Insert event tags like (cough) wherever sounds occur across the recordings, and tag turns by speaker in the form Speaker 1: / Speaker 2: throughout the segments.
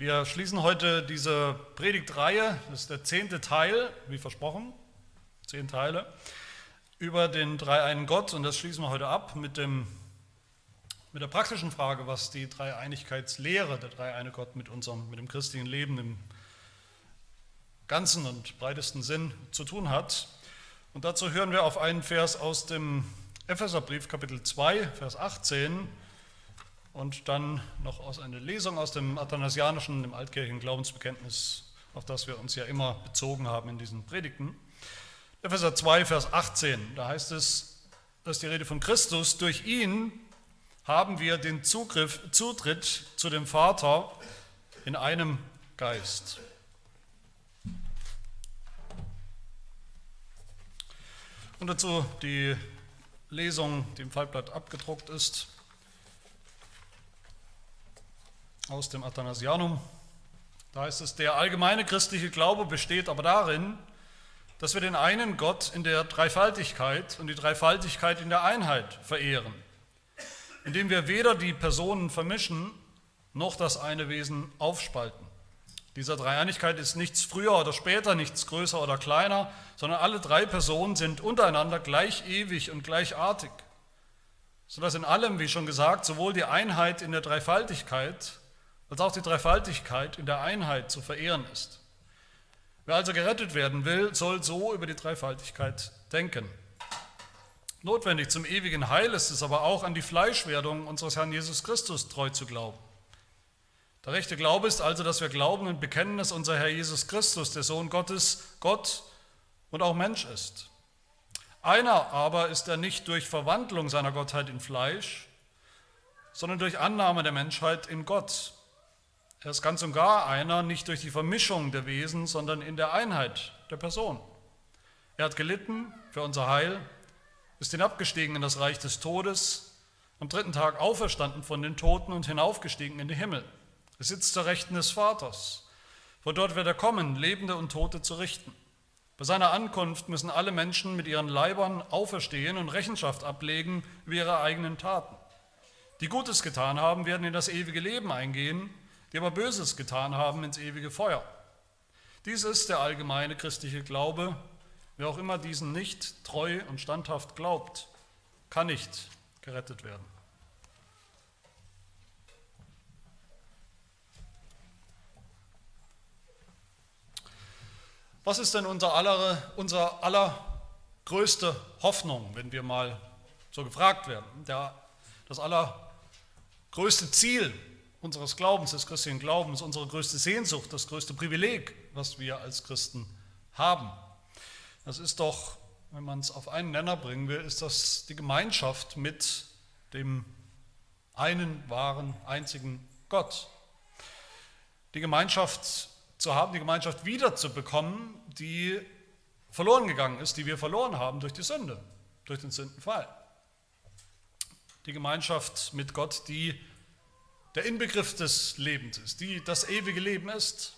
Speaker 1: Wir schließen heute diese Predigtreihe, das ist der zehnte Teil, wie versprochen, zehn Teile, über den dreieinen Gott und das schließen wir heute ab mit, dem, mit der praktischen Frage, was die Dreieinigkeitslehre, der dreieine Gott mit unserem, mit dem christlichen Leben im ganzen und breitesten Sinn zu tun hat. Und dazu hören wir auf einen Vers aus dem Epheserbrief Kapitel 2, Vers 18 und dann noch aus einer Lesung aus dem athanasianischen, dem altkirchlichen Glaubensbekenntnis, auf das wir uns ja immer bezogen haben in diesen Predigten. Epheser 2, Vers 18, da heißt es, dass die Rede von Christus, durch ihn haben wir den Zugriff, Zutritt zu dem Vater in einem Geist. Und dazu die Lesung, die im Faltblatt abgedruckt ist, aus dem Athanasianum. Da heißt es, der allgemeine christliche Glaube besteht aber darin, dass wir den einen Gott in der Dreifaltigkeit und die Dreifaltigkeit in der Einheit verehren, indem wir weder die Personen vermischen noch das eine Wesen aufspalten. Dieser Dreieinigkeit ist nichts früher oder später, nichts größer oder kleiner, sondern alle drei Personen sind untereinander gleich ewig und gleichartig, sodass in allem, wie schon gesagt, sowohl die Einheit in der Dreifaltigkeit als auch die Dreifaltigkeit in der Einheit zu verehren ist. Wer also gerettet werden will, soll so über die Dreifaltigkeit denken. Notwendig zum ewigen Heil ist es aber auch, an die Fleischwerdung unseres Herrn Jesus Christus treu zu glauben der rechte Glaube ist also, dass wir glauben und bekennen, dass unser Herr Jesus Christus, der Sohn Gottes, Gott und auch Mensch ist. Einer aber ist er nicht durch Verwandlung seiner Gottheit in Fleisch, sondern durch Annahme der Menschheit in Gott. Er ist ganz und gar einer, nicht durch die Vermischung der Wesen, sondern in der Einheit der Person. Er hat gelitten für unser Heil, ist hinabgestiegen in das Reich des Todes, am dritten Tag auferstanden von den Toten und hinaufgestiegen in den Himmel. Er sitzt zur Rechten des Vaters. Von dort wird er kommen, Lebende und Tote zu richten. Bei seiner Ankunft müssen alle Menschen mit ihren Leibern auferstehen und Rechenschaft ablegen über ihre eigenen Taten. Die Gutes getan haben, werden in das ewige Leben eingehen, die aber Böses getan haben, ins ewige Feuer. Dies ist der allgemeine christliche Glaube. Wer auch immer diesen nicht treu und standhaft glaubt, kann nicht gerettet werden. Was ist denn unser aller, unser allergrößte Hoffnung, wenn wir mal so gefragt werden? Der, das allergrößte Ziel unseres Glaubens, des christlichen Glaubens, unsere größte Sehnsucht, das größte Privileg, was wir als Christen haben. Das ist doch, wenn man es auf einen Nenner bringen will, ist das die Gemeinschaft mit dem einen wahren, einzigen Gott. Die Gemeinschaft zu haben, die Gemeinschaft wiederzubekommen, die verloren gegangen ist, die wir verloren haben durch die Sünde, durch den Sündenfall. Die Gemeinschaft mit Gott, die der Inbegriff des Lebens ist, die das ewige Leben ist.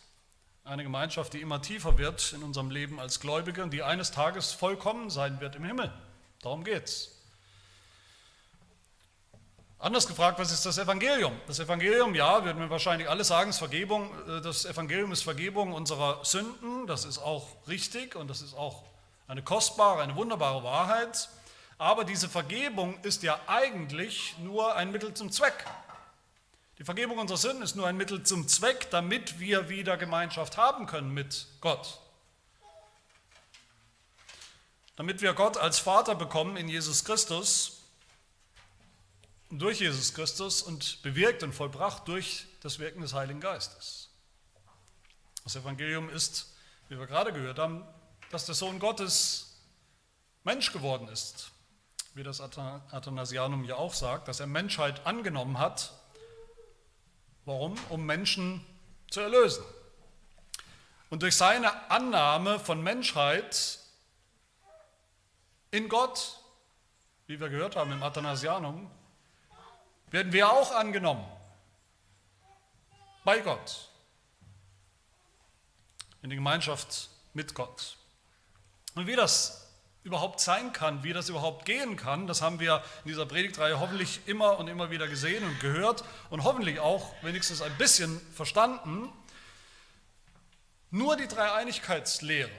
Speaker 1: Eine Gemeinschaft, die immer tiefer wird in unserem Leben als Gläubige und die eines Tages vollkommen sein wird im Himmel. Darum geht's. Anders gefragt, was ist das Evangelium? Das Evangelium, ja, würden wir wahrscheinlich alle sagen, ist Vergebung. Äh, das Evangelium ist Vergebung unserer Sünden. Das ist auch richtig und das ist auch eine kostbare, eine wunderbare Wahrheit. Aber diese Vergebung ist ja eigentlich nur ein Mittel zum Zweck. Die Vergebung unserer Sünden ist nur ein Mittel zum Zweck, damit wir wieder Gemeinschaft haben können mit Gott. Damit wir Gott als Vater bekommen in Jesus Christus durch Jesus Christus und bewirkt und vollbracht durch das Wirken des Heiligen Geistes. Das Evangelium ist, wie wir gerade gehört haben, dass der Sohn Gottes Mensch geworden ist, wie das Athanasianum ja auch sagt, dass er Menschheit angenommen hat. Warum? Um Menschen zu erlösen. Und durch seine Annahme von Menschheit in Gott, wie wir gehört haben im Athanasianum, werden wir auch angenommen bei Gott, in die Gemeinschaft mit Gott. Und wie das überhaupt sein kann, wie das überhaupt gehen kann. Das haben wir in dieser Predigtreihe hoffentlich immer und immer wieder gesehen und gehört und hoffentlich auch wenigstens ein bisschen verstanden. Nur die Dreieinigkeitslehre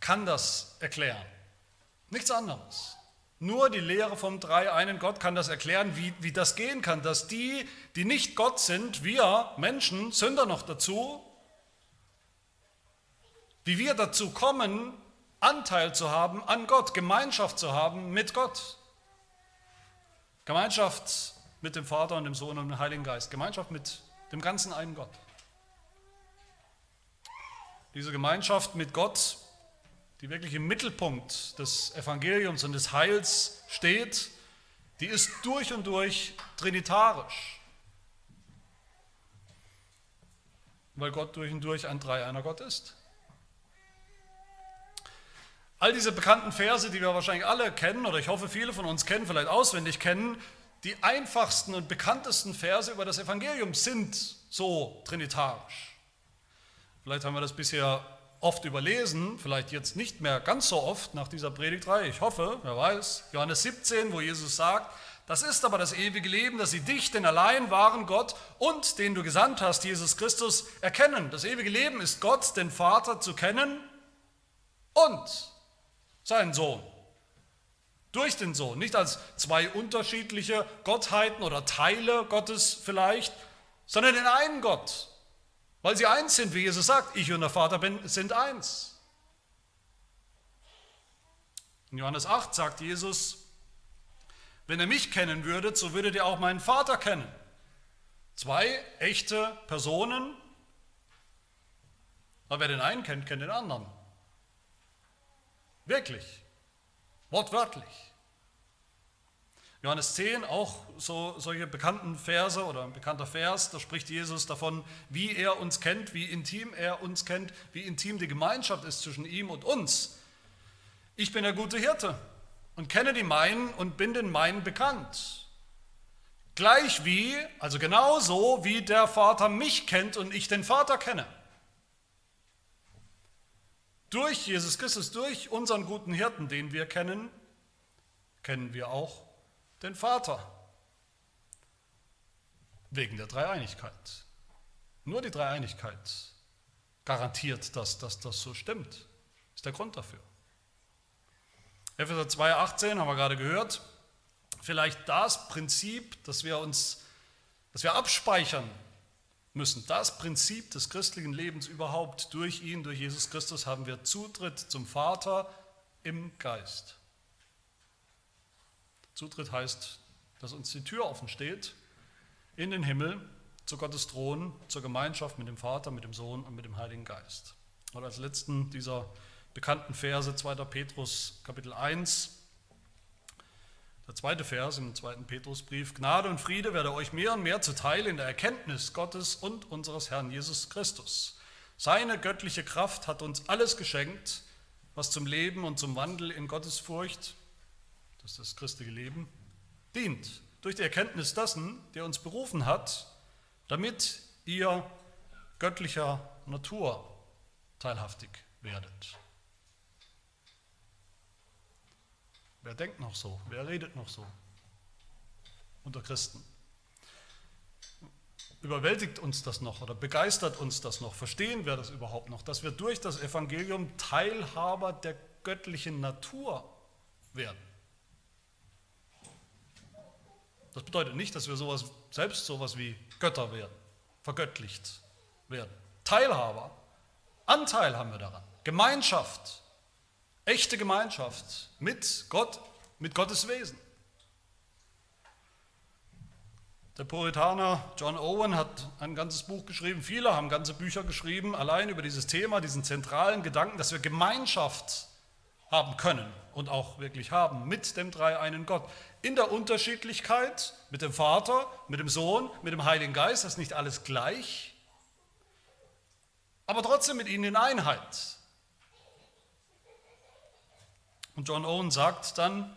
Speaker 1: kann das erklären. Nichts anderes. Nur die Lehre vom Dreieinen Gott kann das erklären, wie, wie das gehen kann, dass die, die nicht Gott sind, wir Menschen, Sünder noch dazu, wie wir dazu kommen, Anteil zu haben an Gott, Gemeinschaft zu haben mit Gott. Gemeinschaft mit dem Vater und dem Sohn und dem Heiligen Geist. Gemeinschaft mit dem ganzen einen Gott. Diese Gemeinschaft mit Gott, die wirklich im Mittelpunkt des Evangeliums und des Heils steht, die ist durch und durch trinitarisch. Weil Gott durch und durch ein Dreieiner Gott ist. All diese bekannten Verse, die wir wahrscheinlich alle kennen, oder ich hoffe viele von uns kennen, vielleicht auswendig kennen, die einfachsten und bekanntesten Verse über das Evangelium sind so trinitarisch. Vielleicht haben wir das bisher oft überlesen, vielleicht jetzt nicht mehr ganz so oft nach dieser Predigtreihe, ich hoffe, wer weiß. Johannes 17, wo Jesus sagt, das ist aber das ewige Leben, dass sie dich, den allein wahren Gott und den du gesandt hast, Jesus Christus, erkennen. Das ewige Leben ist Gott, den Vater, zu kennen und seinen Sohn. Durch den Sohn, nicht als zwei unterschiedliche Gottheiten oder Teile Gottes vielleicht, sondern den einen Gott, weil sie eins sind, wie Jesus sagt, ich und der Vater sind eins. In Johannes 8 sagt Jesus, wenn ihr mich kennen würdet, so würdet ihr auch meinen Vater kennen. Zwei echte Personen, aber wer den einen kennt, kennt den anderen. Wirklich. Wortwörtlich. Johannes 10, auch so, solche bekannten Verse oder ein bekannter Vers, da spricht Jesus davon, wie er uns kennt, wie intim er uns kennt, wie intim die Gemeinschaft ist zwischen ihm und uns. Ich bin der gute Hirte und kenne die meinen und bin den meinen bekannt. Gleich wie, also genauso wie der Vater mich kennt und ich den Vater kenne. Durch Jesus Christus, durch unseren guten Hirten, den wir kennen, kennen wir auch den Vater. Wegen der Dreieinigkeit. Nur die Dreieinigkeit garantiert, dass, dass das so stimmt. Ist der Grund dafür. Epheser 2,18 haben wir gerade gehört. Vielleicht das Prinzip, das wir uns, das wir abspeichern müssen. Das Prinzip des christlichen Lebens überhaupt, durch ihn, durch Jesus Christus, haben wir Zutritt zum Vater im Geist. Zutritt heißt, dass uns die Tür offen steht in den Himmel, zu Gottes Thron, zur Gemeinschaft mit dem Vater, mit dem Sohn und mit dem Heiligen Geist. Und als letzten dieser bekannten Verse 2. Petrus Kapitel 1, der zweite Vers im zweiten Petrusbrief, Gnade und Friede werde euch mehr und mehr zuteil in der Erkenntnis Gottes und unseres Herrn Jesus Christus. Seine göttliche Kraft hat uns alles geschenkt, was zum Leben und zum Wandel in Gottes Furcht, das ist das christliche Leben, dient. Durch die Erkenntnis dessen, der uns berufen hat, damit ihr göttlicher Natur teilhaftig werdet. Wer denkt noch so? Wer redet noch so? Unter Christen. Überwältigt uns das noch oder begeistert uns das noch? Verstehen wir das überhaupt noch, dass wir durch das Evangelium Teilhaber der göttlichen Natur werden? Das bedeutet nicht, dass wir sowas, selbst sowas wie Götter werden, vergöttlicht werden. Teilhaber, Anteil haben wir daran, Gemeinschaft, Echte Gemeinschaft mit Gott, mit Gottes Wesen. Der Puritaner John Owen hat ein ganzes Buch geschrieben, viele haben ganze Bücher geschrieben, allein über dieses Thema, diesen zentralen Gedanken, dass wir Gemeinschaft haben können und auch wirklich haben mit dem dreieinen Gott. In der Unterschiedlichkeit mit dem Vater, mit dem Sohn, mit dem Heiligen Geist, das ist nicht alles gleich, aber trotzdem mit ihnen in Einheit. Und John Owen sagt dann,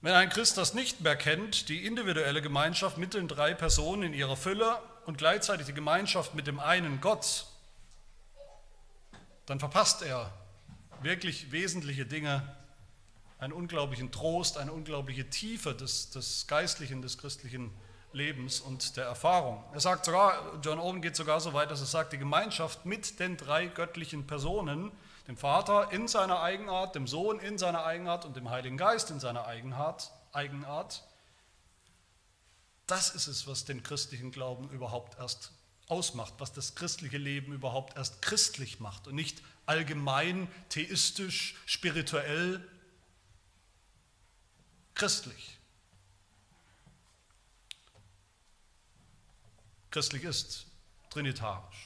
Speaker 1: wenn ein Christ das nicht mehr kennt, die individuelle Gemeinschaft mit den drei Personen in ihrer Fülle und gleichzeitig die Gemeinschaft mit dem einen Gott, dann verpasst er wirklich wesentliche Dinge, einen unglaublichen Trost, eine unglaubliche Tiefe des, des geistlichen, des christlichen Lebens und der Erfahrung. Er sagt sogar, John Owen geht sogar so weit, dass er sagt, die Gemeinschaft mit den drei göttlichen Personen, dem Vater in seiner Eigenart, dem Sohn in seiner Eigenart und dem Heiligen Geist in seiner Eigenart, Eigenart das ist es, was den christlichen Glauben überhaupt erst ausmacht, was das christliche Leben überhaupt erst christlich macht und nicht allgemein, theistisch, spirituell, christlich. Christlich ist trinitarisch.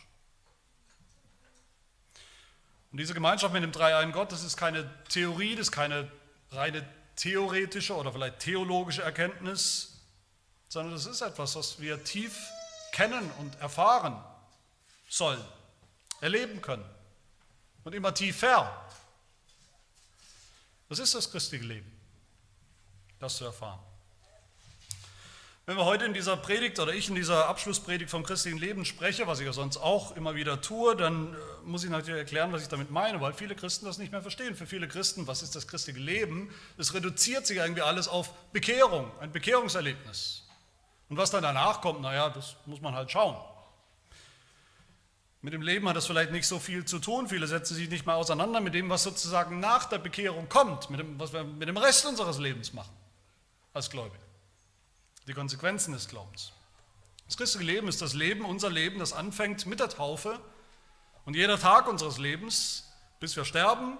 Speaker 1: Und diese Gemeinschaft mit dem Dreieinen Gott, das ist keine Theorie, das ist keine reine theoretische oder vielleicht theologische Erkenntnis, sondern das ist etwas, was wir tief kennen und erfahren sollen, erleben können und immer tiefer. Das ist das christliche Leben, das zu erfahren. Wenn wir heute in dieser Predigt oder ich in dieser Abschlusspredigt vom christlichen Leben spreche, was ich ja sonst auch immer wieder tue, dann äh, muss ich natürlich erklären, was ich damit meine, weil viele Christen das nicht mehr verstehen. Für viele Christen, was ist das christliche Leben? Es reduziert sich irgendwie alles auf Bekehrung, ein Bekehrungserlebnis. Und was dann danach kommt, naja, das muss man halt schauen. Mit dem Leben hat das vielleicht nicht so viel zu tun. Viele setzen sich nicht mal auseinander mit dem, was sozusagen nach der Bekehrung kommt, mit dem, was wir mit dem Rest unseres Lebens machen als Gläubige. Die Konsequenzen des Glaubens. Das christliche Leben ist das Leben, unser Leben, das anfängt mit der Taufe und jeder Tag unseres Lebens, bis wir sterben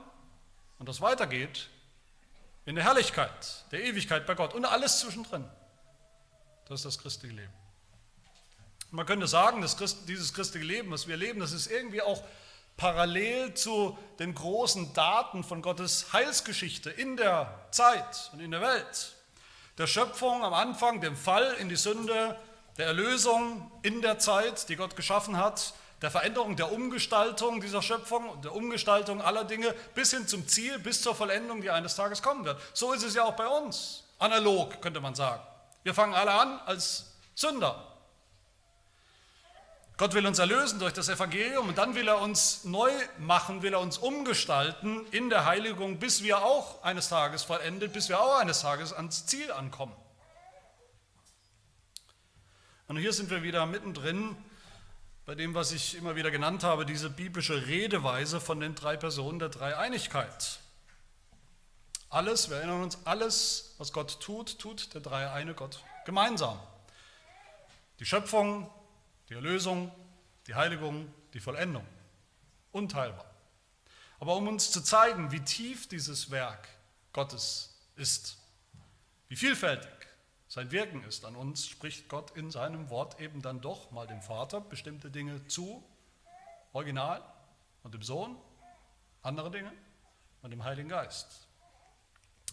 Speaker 1: und das weitergeht in der Herrlichkeit, der Ewigkeit bei Gott und alles zwischendrin. Das ist das christliche Leben. Man könnte sagen, dass dieses christliche Leben, was wir leben, das ist irgendwie auch parallel zu den großen Daten von Gottes Heilsgeschichte in der Zeit und in der Welt. Der Schöpfung am Anfang, dem Fall in die Sünde, der Erlösung in der Zeit, die Gott geschaffen hat, der Veränderung, der Umgestaltung dieser Schöpfung, der Umgestaltung aller Dinge bis hin zum Ziel, bis zur Vollendung, die eines Tages kommen wird. So ist es ja auch bei uns. Analog könnte man sagen. Wir fangen alle an als Sünder. Gott will uns erlösen durch das Evangelium und dann will er uns neu machen, will er uns umgestalten in der Heiligung, bis wir auch eines Tages vollendet, bis wir auch eines Tages ans Ziel ankommen. Und hier sind wir wieder mittendrin bei dem, was ich immer wieder genannt habe, diese biblische Redeweise von den drei Personen der Dreieinigkeit. Alles, wir erinnern uns, alles, was Gott tut, tut der dreieine Gott gemeinsam. Die Schöpfung, die Erlösung, die Heiligung, die Vollendung. Unteilbar. Aber um uns zu zeigen, wie tief dieses Werk Gottes ist, wie vielfältig sein Wirken ist an uns, spricht Gott in seinem Wort eben dann doch mal dem Vater bestimmte Dinge zu, original, und dem Sohn andere Dinge und dem Heiligen Geist.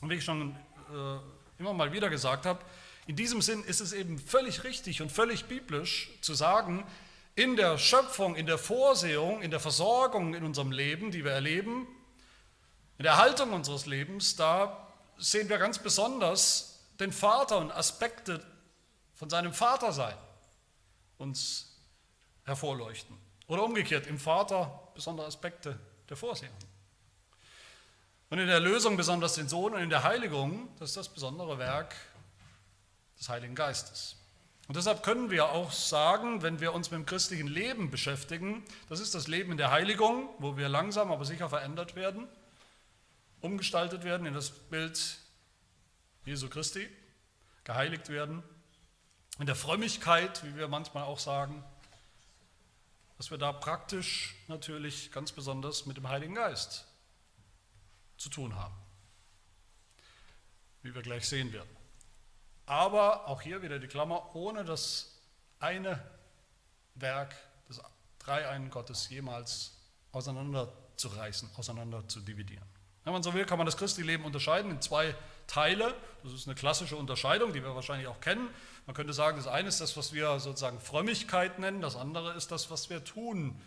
Speaker 1: Und wie ich schon äh, immer mal wieder gesagt habe, in diesem Sinn ist es eben völlig richtig und völlig biblisch zu sagen, in der Schöpfung, in der Vorsehung, in der Versorgung in unserem Leben, die wir erleben, in der Haltung unseres Lebens, da sehen wir ganz besonders den Vater und Aspekte von seinem Vatersein uns hervorleuchten. Oder umgekehrt, im Vater besondere Aspekte der Vorsehung. Und in der Erlösung besonders den Sohn und in der Heiligung, das ist das besondere Werk des Heiligen Geistes. Und deshalb können wir auch sagen, wenn wir uns mit dem christlichen Leben beschäftigen, das ist das Leben in der Heiligung, wo wir langsam aber sicher verändert werden, umgestaltet werden in das Bild Jesu Christi, geheiligt werden, in der Frömmigkeit, wie wir manchmal auch sagen, dass wir da praktisch natürlich ganz besonders mit dem Heiligen Geist zu tun haben, wie wir gleich sehen werden. Aber auch hier wieder die Klammer, ohne das eine Werk des Dreieinen Gottes jemals auseinanderzureißen, auseinander zu dividieren. Wenn man so will, kann man das christliche Leben unterscheiden in zwei Teile. Das ist eine klassische Unterscheidung, die wir wahrscheinlich auch kennen. Man könnte sagen, das eine ist das, was wir sozusagen Frömmigkeit nennen, das andere ist das, was wir tun,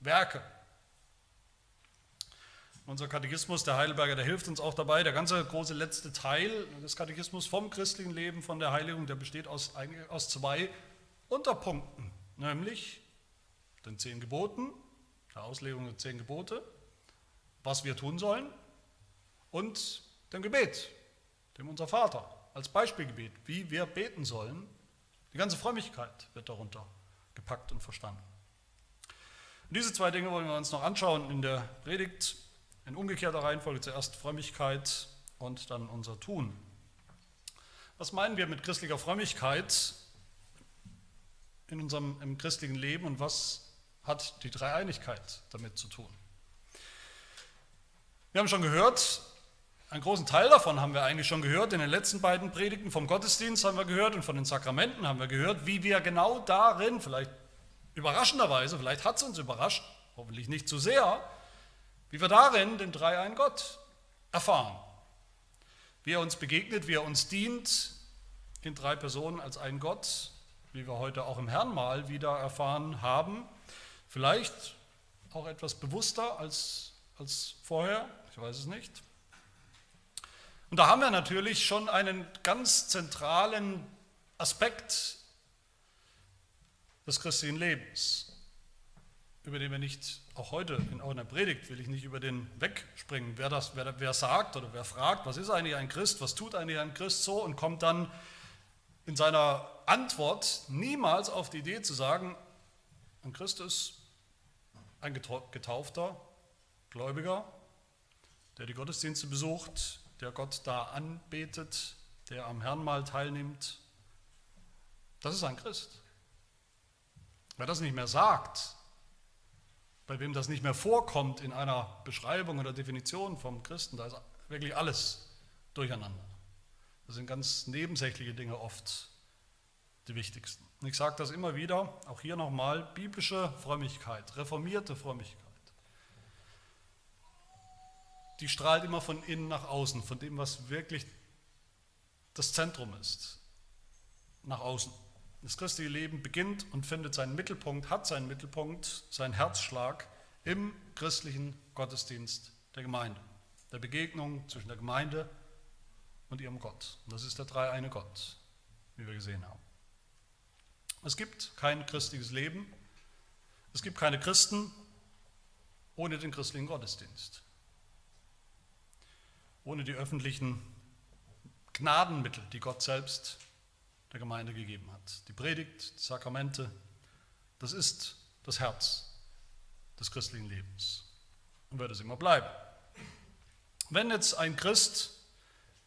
Speaker 1: Werke. Unser Katechismus, der Heidelberger, der hilft uns auch dabei. Der ganze große letzte Teil des Katechismus vom christlichen Leben, von der Heiligung, der besteht aus, aus zwei Unterpunkten, nämlich den zehn Geboten, der Auslegung der zehn Gebote, was wir tun sollen, und dem Gebet, dem unser Vater, als Beispielgebet, wie wir beten sollen. Die ganze Frömmigkeit wird darunter gepackt und verstanden. Und diese zwei Dinge wollen wir uns noch anschauen in der Predigt in umgekehrter Reihenfolge. Zuerst Frömmigkeit und dann unser Tun. Was meinen wir mit christlicher Frömmigkeit in unserem im christlichen Leben und was hat die Dreieinigkeit damit zu tun? Wir haben schon gehört, einen großen Teil davon haben wir eigentlich schon gehört. In den letzten beiden Predigten vom Gottesdienst haben wir gehört und von den Sakramenten haben wir gehört, wie wir genau darin, vielleicht überraschenderweise, vielleicht hat es uns überrascht, hoffentlich nicht zu sehr, wie wir darin den Dreiein Gott erfahren. Wie er uns begegnet, wie er uns dient, in drei Personen als ein Gott, wie wir heute auch im Herrnmal wieder erfahren haben. Vielleicht auch etwas bewusster als, als vorher, ich weiß es nicht. Und da haben wir natürlich schon einen ganz zentralen Aspekt des christlichen Lebens, über den wir nicht, auch heute in einer Predigt will ich nicht über den wegspringen, wer, das, wer, wer sagt oder wer fragt, was ist eigentlich ein Christ, was tut eigentlich ein Christ so und kommt dann in seiner Antwort niemals auf die Idee zu sagen, ein Christ ist ein getaufter Gläubiger, der die Gottesdienste besucht, der Gott da anbetet, der am Herrnmal teilnimmt. Das ist ein Christ. Wer das nicht mehr sagt, bei wem das nicht mehr vorkommt in einer Beschreibung oder Definition vom Christen, da ist wirklich alles durcheinander. Das sind ganz nebensächliche Dinge oft die wichtigsten. Und ich sage das immer wieder, auch hier nochmal, biblische Frömmigkeit, reformierte Frömmigkeit, die strahlt immer von innen nach außen, von dem, was wirklich das Zentrum ist, nach außen. Das christliche Leben beginnt und findet seinen Mittelpunkt, hat seinen Mittelpunkt, seinen Herzschlag im christlichen Gottesdienst der Gemeinde, der Begegnung zwischen der Gemeinde und ihrem Gott. Und das ist der dreieine Gott, wie wir gesehen haben. Es gibt kein christliches Leben, es gibt keine Christen ohne den christlichen Gottesdienst, ohne die öffentlichen Gnadenmittel, die Gott selbst der Gemeinde gegeben hat. Die Predigt, die Sakramente, das ist das Herz des christlichen Lebens und wird es immer bleiben. Wenn jetzt ein Christ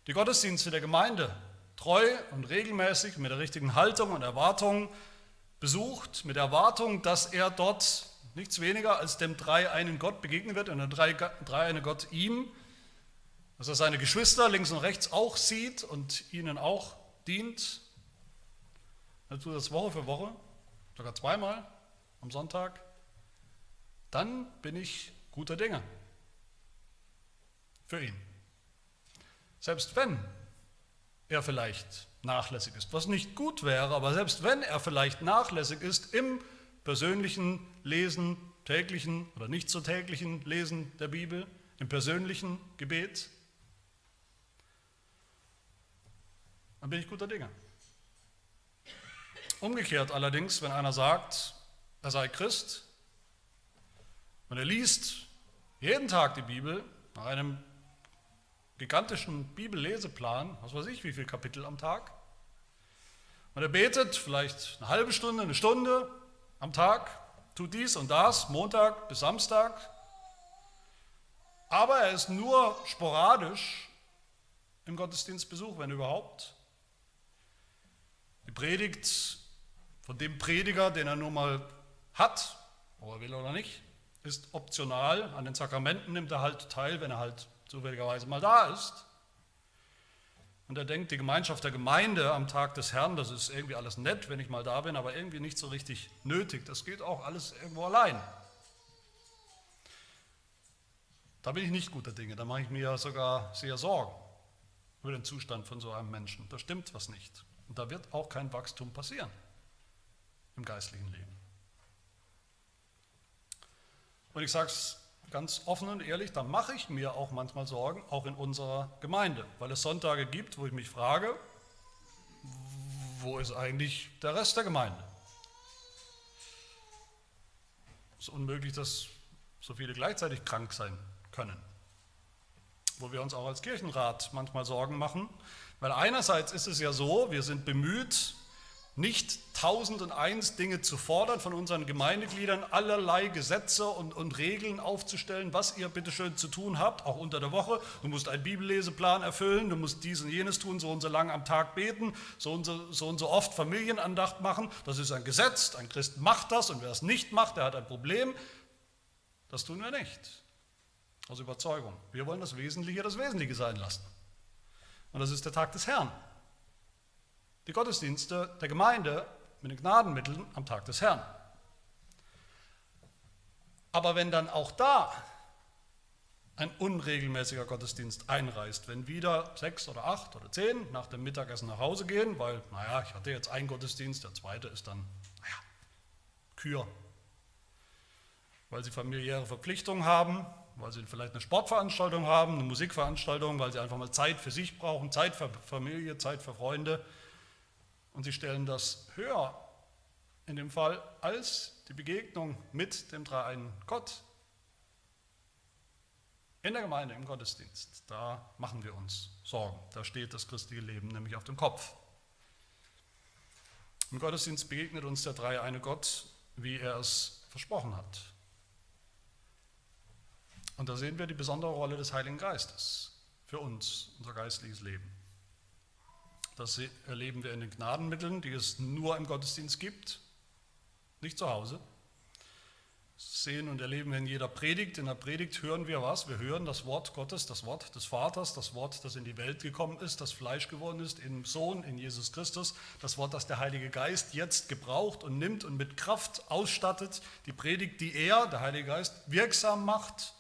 Speaker 1: die Gottesdienste der Gemeinde treu und regelmäßig mit der richtigen Haltung und Erwartung besucht, mit der Erwartung, dass er dort nichts weniger als dem dreieinen Gott begegnen wird und der dreieine Gott ihm, dass er seine Geschwister links und rechts auch sieht und ihnen auch dient, er tut das Woche für Woche, sogar zweimal am Sonntag, dann bin ich guter Dinge für ihn. Selbst wenn er vielleicht nachlässig ist, was nicht gut wäre, aber selbst wenn er vielleicht nachlässig ist im persönlichen Lesen, täglichen oder nicht so täglichen Lesen der Bibel, im persönlichen Gebet, dann bin ich guter Dinge. Umgekehrt allerdings, wenn einer sagt, er sei Christ und er liest jeden Tag die Bibel nach einem gigantischen Bibelleseplan, was weiß ich, wie viele Kapitel am Tag, und er betet vielleicht eine halbe Stunde, eine Stunde am Tag, tut dies und das, Montag bis Samstag, aber er ist nur sporadisch im Gottesdienstbesuch, wenn überhaupt. Die Predigt von dem Prediger, den er nun mal hat, ob er will oder nicht, ist optional. An den Sakramenten nimmt er halt teil, wenn er halt zufälligerweise mal da ist. Und er denkt, die Gemeinschaft der Gemeinde am Tag des Herrn, das ist irgendwie alles nett, wenn ich mal da bin, aber irgendwie nicht so richtig nötig. Das geht auch alles irgendwo allein. Da bin ich nicht guter Dinge, da mache ich mir sogar sehr Sorgen über den Zustand von so einem Menschen. Da stimmt was nicht. Und da wird auch kein Wachstum passieren im geistlichen Leben. Und ich sage es ganz offen und ehrlich, da mache ich mir auch manchmal Sorgen, auch in unserer Gemeinde, weil es Sonntage gibt, wo ich mich frage, wo ist eigentlich der Rest der Gemeinde? Es ist unmöglich, dass so viele gleichzeitig krank sein können. Wo wir uns auch als Kirchenrat manchmal Sorgen machen, weil einerseits ist es ja so, wir sind bemüht, nicht tausend und eins Dinge zu fordern von unseren Gemeindegliedern, allerlei Gesetze und, und Regeln aufzustellen, was ihr bitteschön zu tun habt, auch unter der Woche. Du musst einen Bibelleseplan erfüllen, du musst dies und jenes tun, so und so lang am Tag beten, so und so, so und so oft Familienandacht machen. Das ist ein Gesetz, ein Christ macht das und wer es nicht macht, der hat ein Problem. Das tun wir nicht. Aus Überzeugung. Wir wollen das Wesentliche das Wesentliche sein lassen. Und das ist der Tag des Herrn die Gottesdienste der Gemeinde mit den Gnadenmitteln am Tag des Herrn. Aber wenn dann auch da ein unregelmäßiger Gottesdienst einreißt, wenn wieder sechs oder acht oder zehn nach dem Mittagessen nach Hause gehen, weil, naja, ich hatte jetzt einen Gottesdienst, der zweite ist dann, naja, Kür, weil sie familiäre Verpflichtungen haben, weil sie vielleicht eine Sportveranstaltung haben, eine Musikveranstaltung, weil sie einfach mal Zeit für sich brauchen, Zeit für Familie, Zeit für Freunde, und sie stellen das höher in dem Fall als die Begegnung mit dem dreieinen Gott. In der Gemeinde, im Gottesdienst, da machen wir uns Sorgen. Da steht das christliche Leben nämlich auf dem Kopf. Im Gottesdienst begegnet uns der dreieine Gott, wie er es versprochen hat. Und da sehen wir die besondere Rolle des Heiligen Geistes für uns, unser geistliches Leben. Das erleben wir in den Gnadenmitteln, die es nur im Gottesdienst gibt, nicht zu Hause. Das sehen und erleben wir in jeder Predigt. In der Predigt hören wir was? Wir hören das Wort Gottes, das Wort des Vaters, das Wort, das in die Welt gekommen ist, das Fleisch geworden ist, im Sohn, in Jesus Christus, das Wort, das der Heilige Geist jetzt gebraucht und nimmt und mit Kraft ausstattet. Die Predigt, die er, der Heilige Geist, wirksam macht.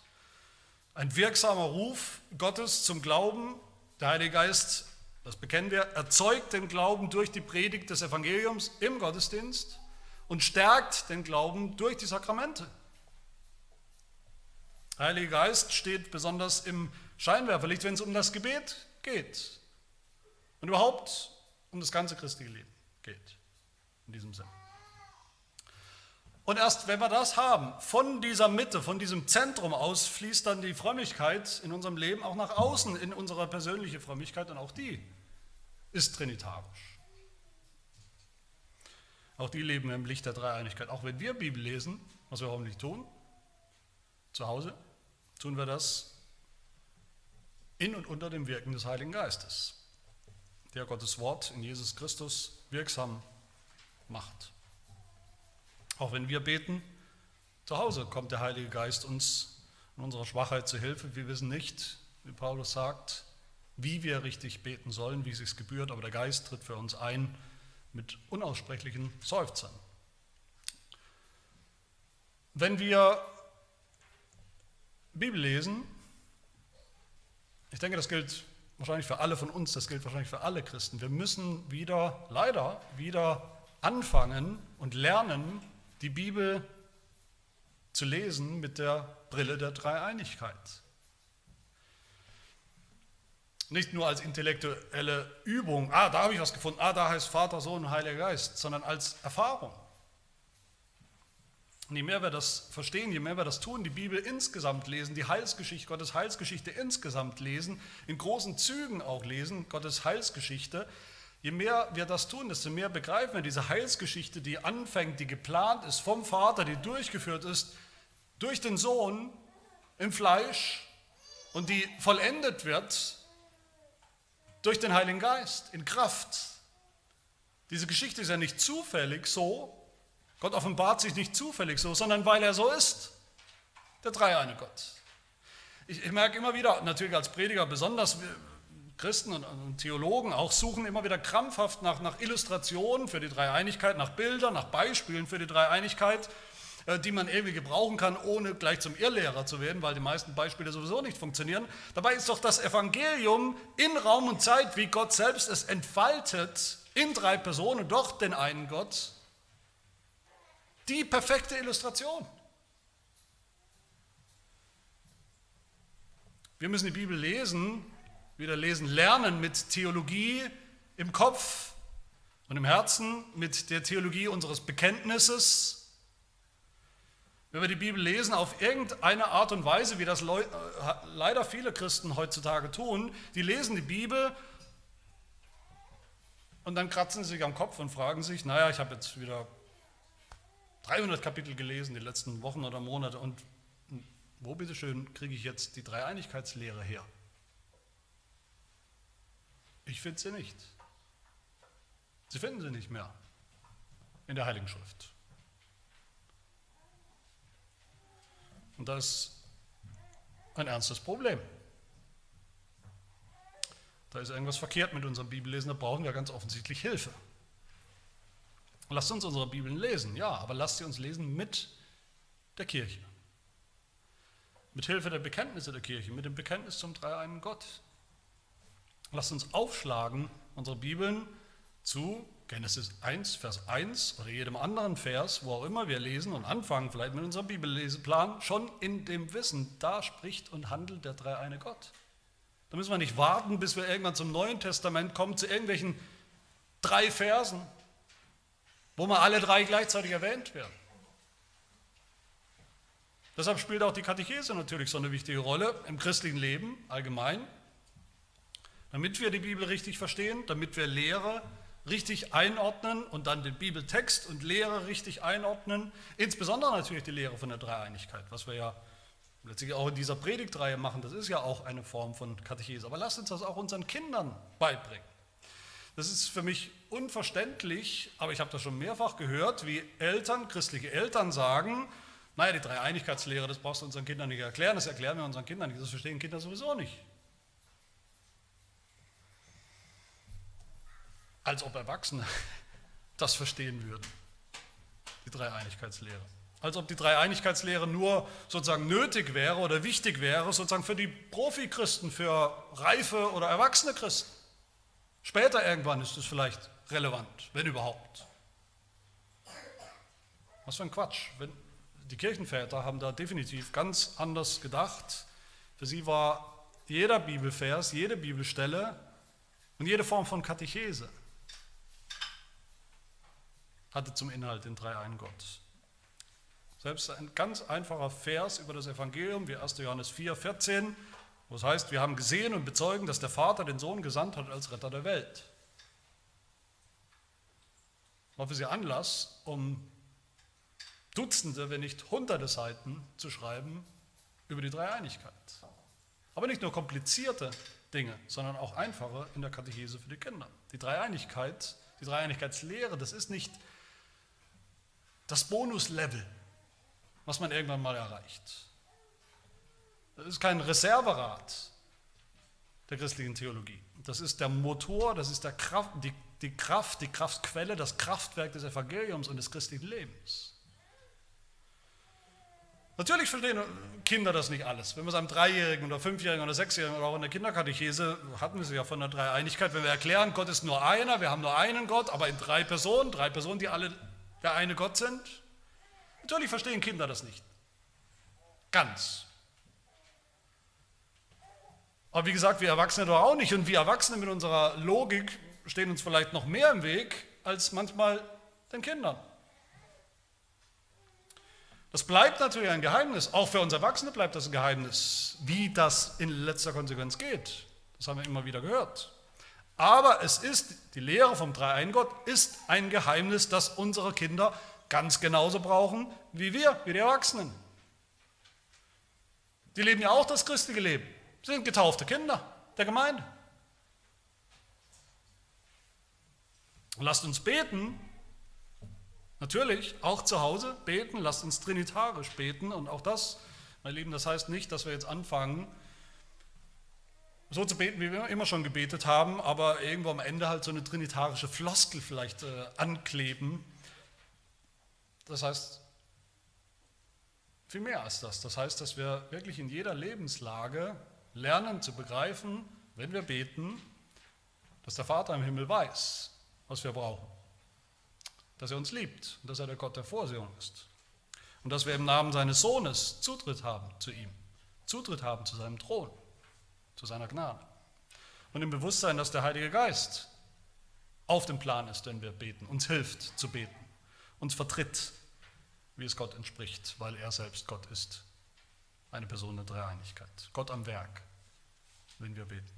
Speaker 1: Ein wirksamer Ruf Gottes zum Glauben. Der Heilige Geist das bekennen wir, erzeugt den Glauben durch die Predigt des Evangeliums im Gottesdienst und stärkt den Glauben durch die Sakramente. Der Heilige Geist steht besonders im Scheinwerferlicht, wenn es um das Gebet geht und überhaupt um das ganze christliche Leben geht. In diesem Sinn. Und erst wenn wir das haben, von dieser Mitte, von diesem Zentrum aus, fließt dann die Frömmigkeit in unserem Leben auch nach außen, in unsere persönliche Frömmigkeit und auch die ist trinitarisch. Auch die leben im Licht der Dreieinigkeit. Auch wenn wir Bibel lesen, was wir hoffentlich tun, zu Hause, tun wir das in und unter dem Wirken des Heiligen Geistes, der Gottes Wort in Jesus Christus wirksam macht. Auch wenn wir beten, zu Hause kommt der Heilige Geist uns in unserer Schwachheit zu Hilfe. Wir wissen nicht, wie Paulus sagt, wie wir richtig beten sollen, wie es sich gebührt, aber der Geist tritt für uns ein mit unaussprechlichen Seufzern. Wenn wir Bibel lesen, ich denke, das gilt wahrscheinlich für alle von uns, das gilt wahrscheinlich für alle Christen, wir müssen wieder, leider, wieder anfangen und lernen, die Bibel zu lesen mit der Brille der Dreieinigkeit. Nicht nur als intellektuelle Übung, ah, da habe ich was gefunden, ah, da heißt Vater, Sohn Heiliger Geist, sondern als Erfahrung. Und je mehr wir das verstehen, je mehr wir das tun, die Bibel insgesamt lesen, die Heilsgeschichte, Gottes Heilsgeschichte insgesamt lesen, in großen Zügen auch lesen, Gottes Heilsgeschichte, je mehr wir das tun, desto mehr begreifen wir diese Heilsgeschichte, die anfängt, die geplant ist vom Vater, die durchgeführt ist durch den Sohn im Fleisch und die vollendet wird durch den Heiligen Geist, in Kraft. Diese Geschichte ist ja nicht zufällig so. Gott offenbart sich nicht zufällig so, sondern weil er so ist. Der dreieine Gott. Ich, ich merke immer wieder, natürlich als Prediger besonders, Christen und, und, Theologen auch suchen immer wieder krampfhaft nach, nach Illustrationen für die Dreieinigkeit, nach Bildern, nach Beispielen für die Dreieinigkeit. Äh, die man irgendwie gebrauchen kann, ohne gleich zum Irrlehrer zu werden, weil die meisten Beispiele sowieso nicht funktionieren. Dabei ist doch das Evangelium in Raum und Zeit, wie Gott selbst es entfaltet, in drei Personen, doch den einen Gott, die perfekte Illustration. Wir müssen die Bibel lesen, wieder lesen, lernen mit Theologie im Kopf und im Herzen, mit der Theologie unseres Bekenntnisses, wenn wir die Bibel lesen, auf irgendeine Art und Weise, wie das äh, leider viele Christen heutzutage tun, die lesen die Bibel und dann kratzen sie sich am Kopf und fragen sich, naja, ich habe jetzt wieder 300 Kapitel gelesen, die letzten Wochen oder Monate, und wo bitteschön kriege ich jetzt die Dreieinigkeitslehre her? Ich finde sie nicht. Sie finden sie nicht mehr in der Heiligen Schrift. Und das ist ein ernstes Problem. Da ist irgendwas verkehrt mit unserem Bibellesen, da brauchen wir ganz offensichtlich Hilfe. Lasst uns unsere Bibeln lesen, ja, aber lasst sie uns lesen mit der Kirche. Mit Hilfe der Bekenntnisse der Kirche, mit dem Bekenntnis zum dreieinen Gott. Lasst uns aufschlagen, unsere Bibeln zu Genesis 1, Vers 1 oder jedem anderen Vers, wo auch immer wir lesen und anfangen, vielleicht mit unserem Bibelleseplan, schon in dem Wissen, da spricht und handelt der dreieine Gott. Da müssen wir nicht warten, bis wir irgendwann zum Neuen Testament kommen, zu irgendwelchen drei Versen, wo mal alle drei gleichzeitig erwähnt werden. Deshalb spielt auch die Katechese natürlich so eine wichtige Rolle im christlichen Leben allgemein, damit wir die Bibel richtig verstehen, damit wir Lehre richtig einordnen und dann den Bibeltext und Lehre richtig einordnen, insbesondere natürlich die Lehre von der Dreieinigkeit, was wir ja letztlich auch in dieser Predigtreihe machen, das ist ja auch eine Form von Katechese. Aber lasst uns das auch unseren Kindern beibringen. Das ist für mich unverständlich, aber ich habe das schon mehrfach gehört, wie Eltern, christliche Eltern sagen, naja, die Dreieinigkeitslehre, das brauchst du unseren Kindern nicht erklären, das erklären wir unseren Kindern nicht, das verstehen Kinder sowieso nicht. Als ob Erwachsene (laughs) das verstehen würden, die Dreieinigkeitslehre. Als ob die Dreieinigkeitslehre nur sozusagen nötig wäre oder wichtig wäre, sozusagen für die Profi-Christen, für reife oder erwachsene Christen. Später irgendwann ist es vielleicht relevant, wenn überhaupt. Was für ein Quatsch. Wenn, die Kirchenväter haben da definitiv ganz anders gedacht. Für sie war jeder Bibelvers, jede Bibelstelle und jede Form von Katechese hatte zum Inhalt den dreieinen Gott. Selbst ein ganz einfacher Vers über das Evangelium, wie 1. Johannes 4, 14, wo es heißt, wir haben gesehen und bezeugen, dass der Vater den Sohn gesandt hat als Retter der Welt. War für sie Anlass, um Dutzende, wenn nicht Hunderte Seiten zu schreiben über die Dreieinigkeit. Aber nicht nur komplizierte Dinge, sondern auch einfache in der Katechese für die Kinder. Die Dreieinigkeit, die Dreieinigkeitslehre, das ist nicht das Bonuslevel, was man irgendwann mal erreicht. Das ist kein Reserverat der christlichen Theologie. Das ist der Motor, das ist der Kraft, die, die Kraft, die Kraftquelle, das Kraftwerk des Evangeliums und des christlichen Lebens. Natürlich verstehen Kinder das nicht alles. Wenn wir es einem Dreijährigen oder Fünfjährigen oder Sechsjährigen oder auch in der Kinderkatechese hatten wir sie ja von der Dreieinigkeit, wenn wir erklären, Gott ist nur einer, wir haben nur einen Gott, aber in drei Personen, drei Personen, die alle der eine Gott sind. Natürlich verstehen Kinder das nicht. Ganz. Aber wie gesagt, wir Erwachsene doch auch nicht. Und wir Erwachsene mit unserer Logik stehen uns vielleicht noch mehr im Weg als manchmal den Kindern. Das bleibt natürlich ein Geheimnis. Auch für uns Erwachsene bleibt das ein Geheimnis, wie das in letzter Konsequenz geht. Das haben wir immer wieder gehört. Aber es ist, die Lehre vom Dreieingott ist ein Geheimnis, das unsere Kinder ganz genauso brauchen wie wir, wie die Erwachsenen. Die leben ja auch das christliche Leben. Sie sind getaufte Kinder der Gemeinde. Lasst uns beten, natürlich auch zu Hause beten, lasst uns trinitarisch beten und auch das, meine Lieben, das heißt nicht, dass wir jetzt anfangen, so zu beten, wie wir immer schon gebetet haben, aber irgendwo am Ende halt so eine trinitarische Floskel vielleicht äh, ankleben. Das heißt, viel mehr als das. Das heißt, dass wir wirklich in jeder Lebenslage lernen zu begreifen, wenn wir beten, dass der Vater im Himmel weiß, was wir brauchen. Dass er uns liebt und dass er der Gott der Vorsehung ist. Und dass wir im Namen seines Sohnes Zutritt haben zu ihm, Zutritt haben zu seinem Thron zu seiner Gnade. Und im Bewusstsein, dass der Heilige Geist auf dem Plan ist, wenn wir beten, uns hilft zu beten, uns vertritt wie es Gott entspricht, weil er selbst Gott ist. Eine Person der Dreieinigkeit. Gott am Werk, wenn wir beten.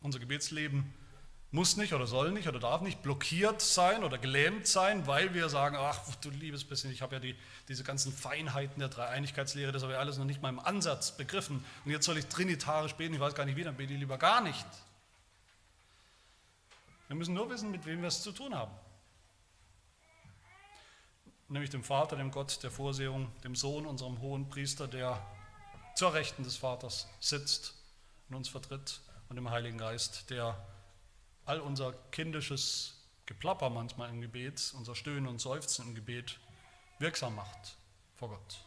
Speaker 1: Unser Gebetsleben muss nicht oder soll nicht oder darf nicht blockiert sein oder gelähmt sein, weil wir sagen, ach du liebes bisschen, ich habe ja die, diese ganzen Feinheiten der Dreieinigkeitslehre, das habe ich alles noch nicht mal im Ansatz begriffen und jetzt soll ich trinitarisch beten, ich weiß gar nicht wie, dann bete ich lieber gar nicht. Wir müssen nur wissen, mit wem wir es zu tun haben. Nämlich dem Vater, dem Gott der Vorsehung, dem Sohn, unserem hohen Priester, der zur Rechten des Vaters sitzt und uns vertritt und dem Heiligen Geist, der all unser kindisches Geplapper manchmal im Gebet, unser Stöhnen und Seufzen im Gebet wirksam macht vor Gott.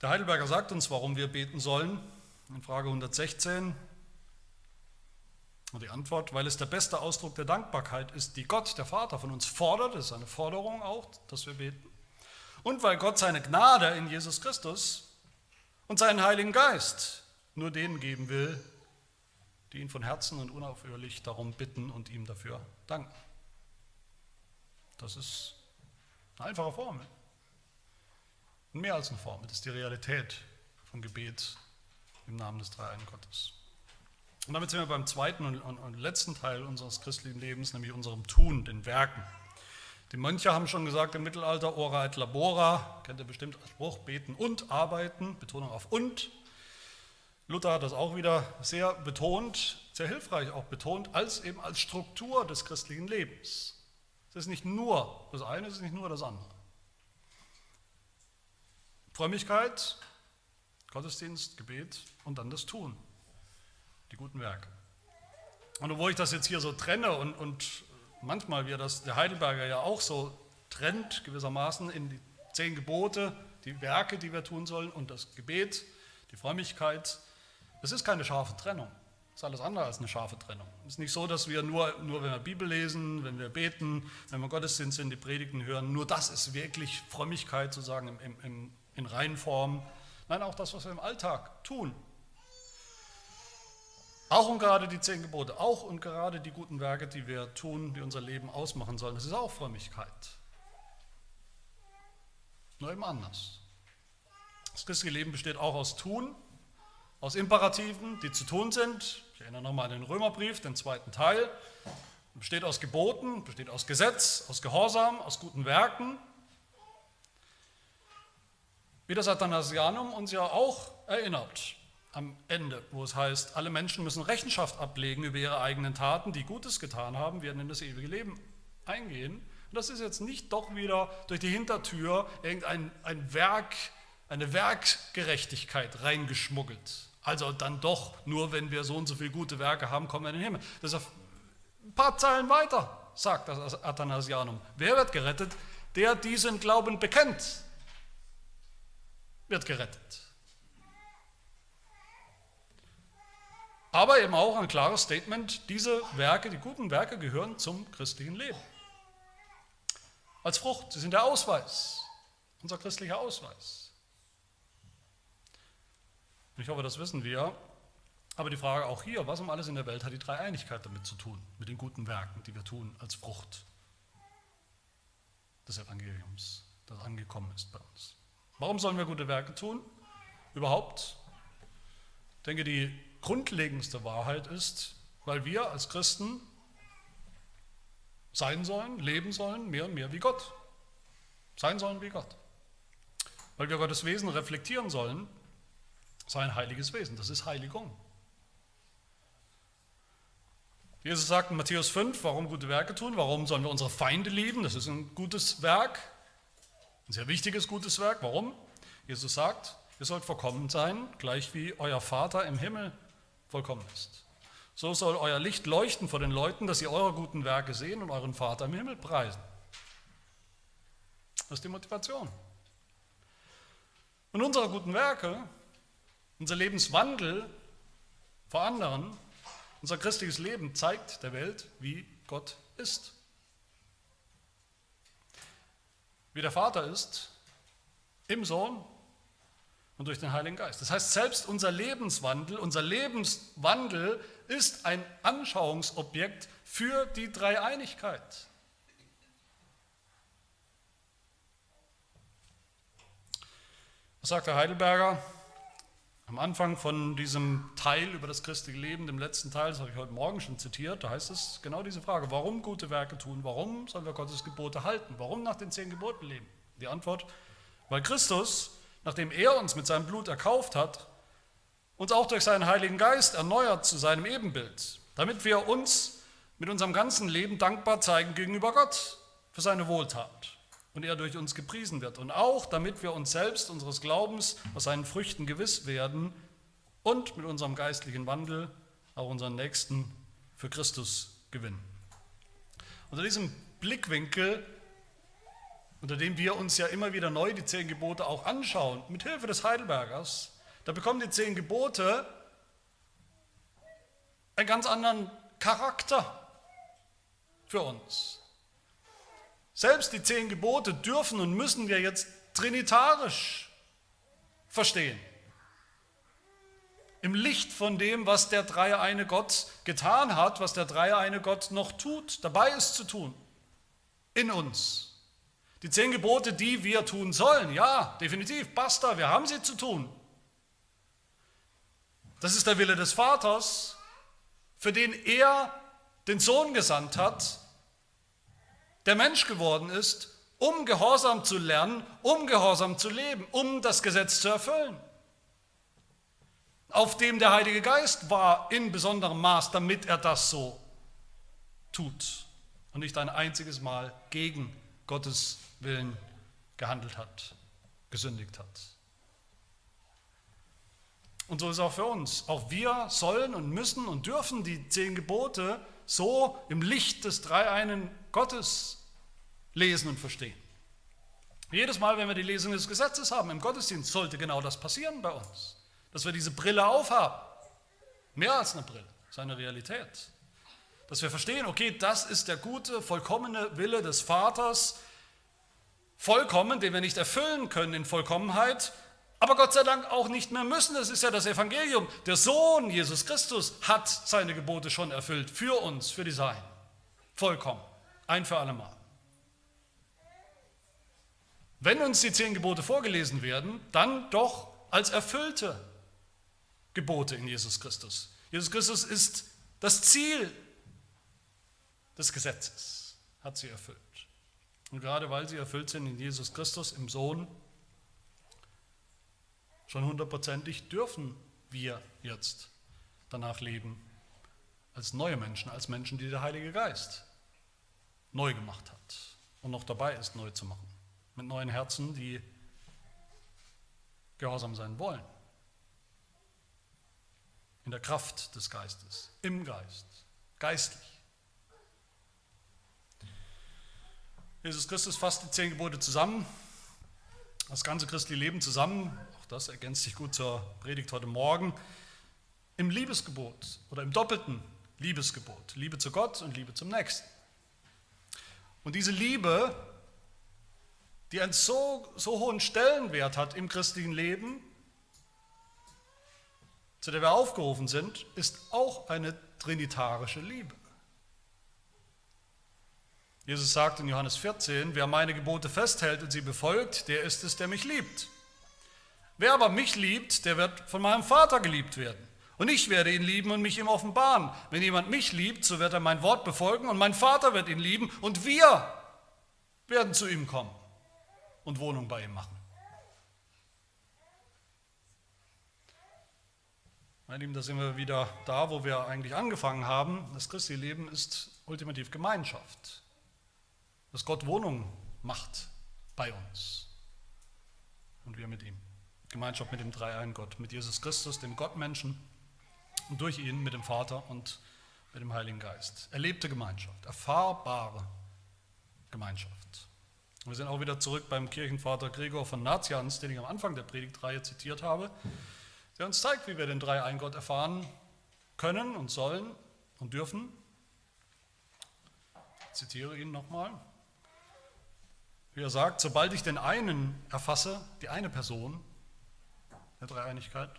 Speaker 1: Der Heidelberger sagt uns, warum wir beten sollen, in Frage 116. Und die Antwort, weil es der beste Ausdruck der Dankbarkeit ist, die Gott, der Vater, von uns fordert, das ist eine Forderung auch, dass wir beten. Und weil Gott seine Gnade in Jesus Christus und seinen Heiligen Geist nur denen geben will, die ihn von Herzen und unaufhörlich darum bitten und ihm dafür danken. Das ist eine einfache Formel. Und mehr als eine Formel, das ist die Realität von Gebet im Namen des Dreieinen Gottes. Und damit sind wir beim zweiten und, und, und, letzten Teil unseres christlichen Lebens, nämlich unserem Tun, den Werken. Die Mönche haben schon gesagt im Mittelalter, ora et labora, kennt ihr bestimmt als Spruch, beten und arbeiten, Betonung auf und. Luther hat das auch wieder sehr betont, sehr hilfreich auch betont, als eben als Struktur des christlichen Lebens. Es ist nicht nur das eine, es ist nicht nur das andere. Frömmigkeit, Gottesdienst, Gebet und dann das Tun, die guten Werke. Und obwohl ich das jetzt hier so trenne und, und manchmal wie das der Heidelberger ja auch so trennt gewissermaßen in die zehn Gebote, die Werke, die wir tun sollen und das Gebet, die Frömmigkeit, das ist keine scharfe Trennung. Das ist alles andere als eine scharfe Trennung. Es ist nicht so, dass wir nur, nur, wenn wir Bibel lesen, wenn wir beten, wenn wir Gottesdienst in die Predigten hören, nur das ist wirklich Frömmigkeit sozusagen im, im, in Reihenform. Nein, auch das, was wir im Alltag tun. Auch und gerade die zehn Gebote, auch und gerade die guten Werke, die wir tun, die unser Leben ausmachen sollen, das ist auch Frömmigkeit. Nur eben anders. Das christliche Leben besteht auch aus Tun, aus Imperativen, die zu tun sind. Ich erinnere nochmal an den Römerbrief, den zweiten Teil. Besteht aus Geboten, besteht aus Gesetz, aus Gehorsam, aus guten Werken. Wie das Athanasianum uns ja auch erinnert am Ende, wo es heißt, alle Menschen müssen Rechenschaft ablegen über ihre eigenen Taten, die Gutes getan haben, werden in das ewige Leben eingehen. Und das ist jetzt nicht doch wieder durch die Hintertür irgendein ein Werk, eine Werkgerechtigkeit reingeschmuggelt. Also dann doch, nur wenn wir so und so viele gute Werke haben, kommen wir in den Himmel. Das ist ein paar Zeilen weiter, sagt das Athanasianum. Wer wird gerettet? Der diesen Glauben bekennt, wird gerettet. Aber eben auch ein klares Statement, diese Werke, die guten Werke gehören zum christlichen Leben. Als Frucht, sie sind der Ausweis, unser christlicher Ausweis. Ich hoffe, das wissen wir. Aber die Frage auch hier, was um alles in der Welt hat die Dreieinigkeit damit zu tun, mit den guten Werken, die wir tun als Frucht des Evangeliums, das angekommen ist bei uns. Warum sollen wir gute Werke tun? Überhaupt? Ich denke, die grundlegendste Wahrheit ist, weil wir als Christen sein sollen, leben sollen, mehr und mehr wie Gott. Sein sollen wie Gott. Weil wir Gottes Wesen reflektieren sollen sein heiliges Wesen. Das ist Heiligung. Jesus sagt in Matthäus 5, warum gute Werke tun, warum sollen wir unsere Feinde lieben, das ist ein gutes Werk, ein sehr wichtiges gutes Werk. Warum? Jesus sagt, ihr sollt vollkommen sein, gleich wie euer Vater im Himmel vollkommen ist. So soll euer Licht leuchten vor den Leuten, dass sie eure guten Werke sehen und euren Vater im Himmel preisen. Das ist die Motivation. Und unsere guten Werke unser Lebenswandel vor anderen, unser christliches Leben zeigt der Welt, wie Gott ist. Wie der Vater ist, im Sohn und durch den Heiligen Geist. Das heißt, selbst unser Lebenswandel, unser Lebenswandel ist ein Anschauungsobjekt für die Dreieinigkeit. Was sagt der Heidelberger? Am Anfang von diesem Teil über das christliche Leben, dem letzten Teil, das habe ich heute Morgen schon zitiert, da heißt es genau diese Frage, warum gute Werke tun, warum sollen wir Gottes Gebote halten, warum nach den zehn Geboten leben? Die Antwort, weil Christus, nachdem er uns mit seinem Blut erkauft hat, uns auch durch seinen Heiligen Geist erneuert zu seinem Ebenbild, damit wir uns mit unserem ganzen Leben dankbar zeigen gegenüber Gott für seine Wohltat und er durch uns gepriesen wird. Und auch damit wir uns selbst unseres Glaubens aus seinen Früchten gewiss werden und mit unserem geistlichen Wandel auch unseren Nächsten für Christus gewinnen. Unter diesem Blickwinkel, unter dem wir uns ja immer wieder neu die zehn Gebote auch anschauen, mit Hilfe des Heidelbergers, da bekommen die zehn Gebote einen ganz anderen Charakter für uns. Selbst die zehn Gebote dürfen und müssen wir jetzt trinitarisch verstehen. Im Licht von dem, was der dreieine Gott getan hat, was der dreieine Gott noch tut, dabei ist zu tun, in uns. Die zehn Gebote, die wir tun sollen, ja, definitiv, basta, wir haben sie zu tun. Das ist der Wille des Vaters, für den er den Sohn gesandt hat, der Mensch geworden ist, um Gehorsam zu lernen, um Gehorsam zu leben, um das Gesetz zu erfüllen. Auf dem der Heilige Geist war in besonderem Maß, damit er das so tut und nicht ein einziges Mal gegen Gottes Willen gehandelt hat, gesündigt hat. Und so ist es auch für uns. Auch wir sollen und müssen und dürfen die zehn Gebote so im Licht des dreieinen Gottes lesen und verstehen. Jedes Mal, wenn wir die Lesung des Gesetzes haben im Gottesdienst, sollte genau das passieren bei uns. Dass wir diese Brille aufhaben. Mehr als eine Brille, seine Realität. Dass wir verstehen, okay, das ist der gute, vollkommene Wille des Vaters, vollkommen, den wir nicht erfüllen können in Vollkommenheit, aber Gott sei Dank auch nicht mehr müssen. Das ist ja das Evangelium. Der Sohn Jesus Christus hat seine Gebote schon erfüllt für uns, für die Sein. Vollkommen. Ein für alle Mal. Wenn uns die zehn Gebote vorgelesen werden, dann doch als erfüllte Gebote in Jesus Christus. Jesus Christus ist das Ziel des Gesetzes, hat sie erfüllt. Und gerade weil sie erfüllt sind in Jesus Christus, im Sohn, schon hundertprozentig dürfen wir jetzt danach leben als neue Menschen, als Menschen, die der Heilige Geist neu gemacht hat und noch dabei ist, neu zu machen mit neuen Herzen, die gehorsam sein wollen. In der Kraft des Geistes, im Geist, geistlich. Jesus Christus fasst die zehn Gebote zusammen, das ganze christliche Leben zusammen, auch das ergänzt sich gut zur Predigt heute Morgen, im Liebesgebot oder im doppelten Liebesgebot, Liebe zu Gott und Liebe zum Nächsten. Und diese Liebe die einen so, so hohen Stellenwert hat im christlichen Leben, zu der wir aufgerufen sind, ist auch eine trinitarische Liebe. Jesus sagt in Johannes 14, wer meine Gebote festhält und sie befolgt, der ist es, der mich liebt. Wer aber mich liebt, der wird von meinem Vater geliebt werden. Und ich werde ihn lieben und mich ihm offenbaren. Wenn jemand mich liebt, so wird er mein Wort befolgen und mein Vater wird ihn lieben und wir werden zu ihm kommen und Wohnung bei ihm machen. Meine Lieben, da sind wir wieder da, wo wir eigentlich angefangen haben. Das christliche Leben ist ultimativ Gemeinschaft. Dass Gott Wohnung macht bei uns und wir mit ihm. Gemeinschaft mit dem Dreiein Gott, mit Jesus Christus, dem Gottmenschen und durch ihn mit dem Vater und mit dem Heiligen Geist. Erlebte Gemeinschaft, erfahrbare Gemeinschaft. Wir sind auch wieder zurück beim Kirchenvater Gregor von Nazianz, den ich am Anfang der Predigtreihe zitiert habe, der uns zeigt, wie wir den Drei-Ein-Gott erfahren können und sollen und dürfen. Ich zitiere ihn nochmal. Wie er sagt, sobald ich den einen erfasse, die eine Person der Dreieinigkeit,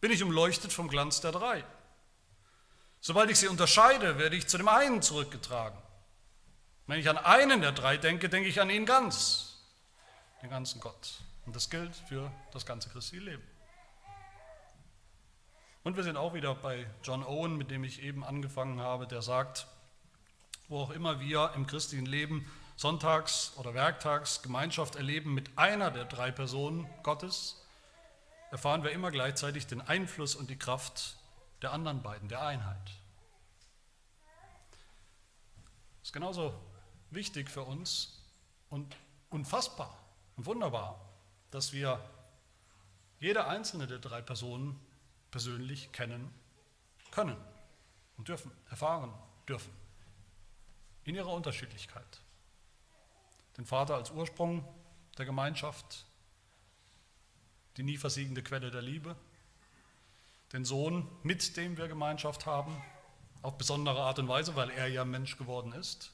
Speaker 1: bin ich umleuchtet vom Glanz der drei. Sobald ich sie unterscheide, werde ich zu dem einen zurückgetragen. Wenn ich an einen der drei denke, denke ich an ihn ganz. den ganzen Gott. Und das gilt für das ganze christliche Leben. Und wir sind auch wieder bei John Owen, mit dem ich eben angefangen habe, der sagt, wo auch immer wir im christlichen Leben sonntags oder werktags Gemeinschaft erleben mit einer der drei Personen Gottes, erfahren wir immer gleichzeitig den Einfluss und die Kraft der anderen beiden, der Einheit. Das ist genauso wichtig für uns und unfassbar und wunderbar, dass wir jede einzelne der drei Personen persönlich kennen können und dürfen, erfahren dürfen, in ihrer Unterschiedlichkeit. Den Vater als Ursprung der Gemeinschaft, die nie versiegende Quelle der Liebe, den Sohn, mit dem wir Gemeinschaft haben, auf besondere Art und Weise, weil er ja Mensch geworden ist,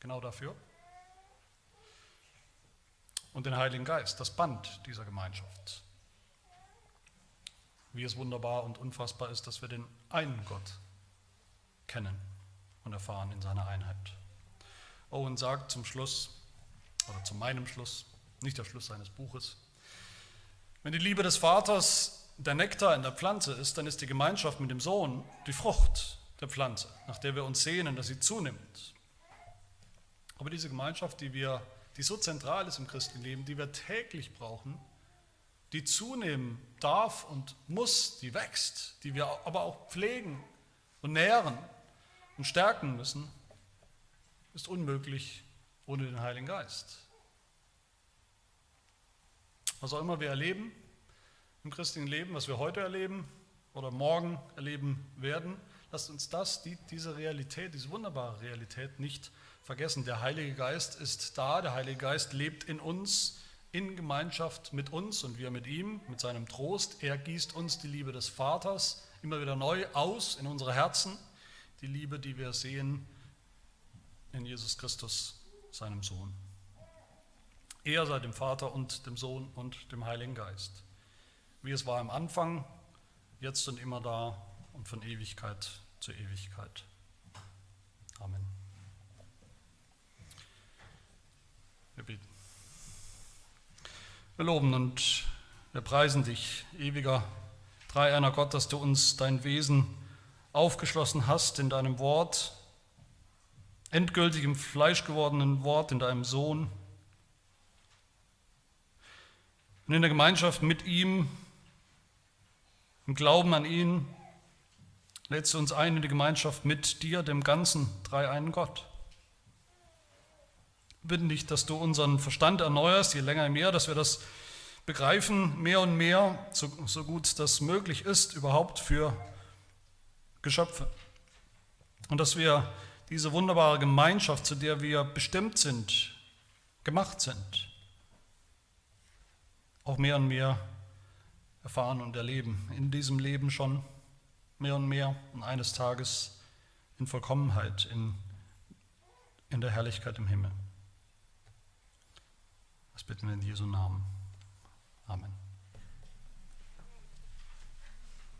Speaker 1: genau dafür. Und den Heiligen Geist, das Band dieser Gemeinschaft. Wie es wunderbar und unfassbar ist, dass wir den einen Gott kennen und erfahren in seiner Einheit. Owen sagt zum Schluss, oder zu meinem Schluss, nicht der Schluss seines Buches, wenn die Liebe des Vaters der Nektar in der Pflanze ist, dann ist die Gemeinschaft mit dem Sohn die Frucht der Pflanze, nach der wir uns sehnen, dass sie zunimmt. Aber diese Gemeinschaft, die, wir, die so zentral ist im Christenleben, die wir täglich brauchen, die zunehmen darf und muss, die wächst, die wir aber auch pflegen und nähren und stärken müssen, ist unmöglich ohne den Heiligen Geist. Was auch immer wir erleben im christlichen Leben, was wir heute erleben oder morgen erleben werden, lasst uns das, die, diese Realität, diese wunderbare Realität nicht vergessen. Der Heilige Geist ist da, der Heilige Geist lebt in uns, in Gemeinschaft mit uns und wir mit ihm, mit seinem Trost. Er gießt uns die Liebe des Vaters immer wieder neu aus in unsere Herzen, die Liebe, die wir sehen in Jesus Christus, seinem Sohn. Er sei dem Vater und dem Sohn und dem Heiligen Geist, wie es war am Anfang, jetzt und immer da und von Ewigkeit zu Ewigkeit. Amen. Wir beten. Wir loben und wir preisen dich, ewiger Dreieiner Gott, dass du uns dein Wesen aufgeschlossen hast in deinem Wort, endgültig im Fleisch gewordenen Wort in deinem Sohn Und in der Gemeinschaft mit ihm, im Glauben an ihn, lädst du uns ein in die Gemeinschaft mit dir, dem ganzen dreieinen Gott. Wir bitten dich, dass du unseren Verstand erneuerst, je länger je mehr, dass wir das begreifen, mehr und mehr, so, so gut das möglich ist, überhaupt für Geschöpfe. Und dass wir diese wunderbare Gemeinschaft, zu der wir bestimmt sind, gemacht sind, auch mehr und mehr erfahren und erleben. In diesem Leben schon mehr und mehr und eines Tages in Vollkommenheit, in, in der Herrlichkeit im Himmel. Das bitten wir in Jesu Namen. Amen.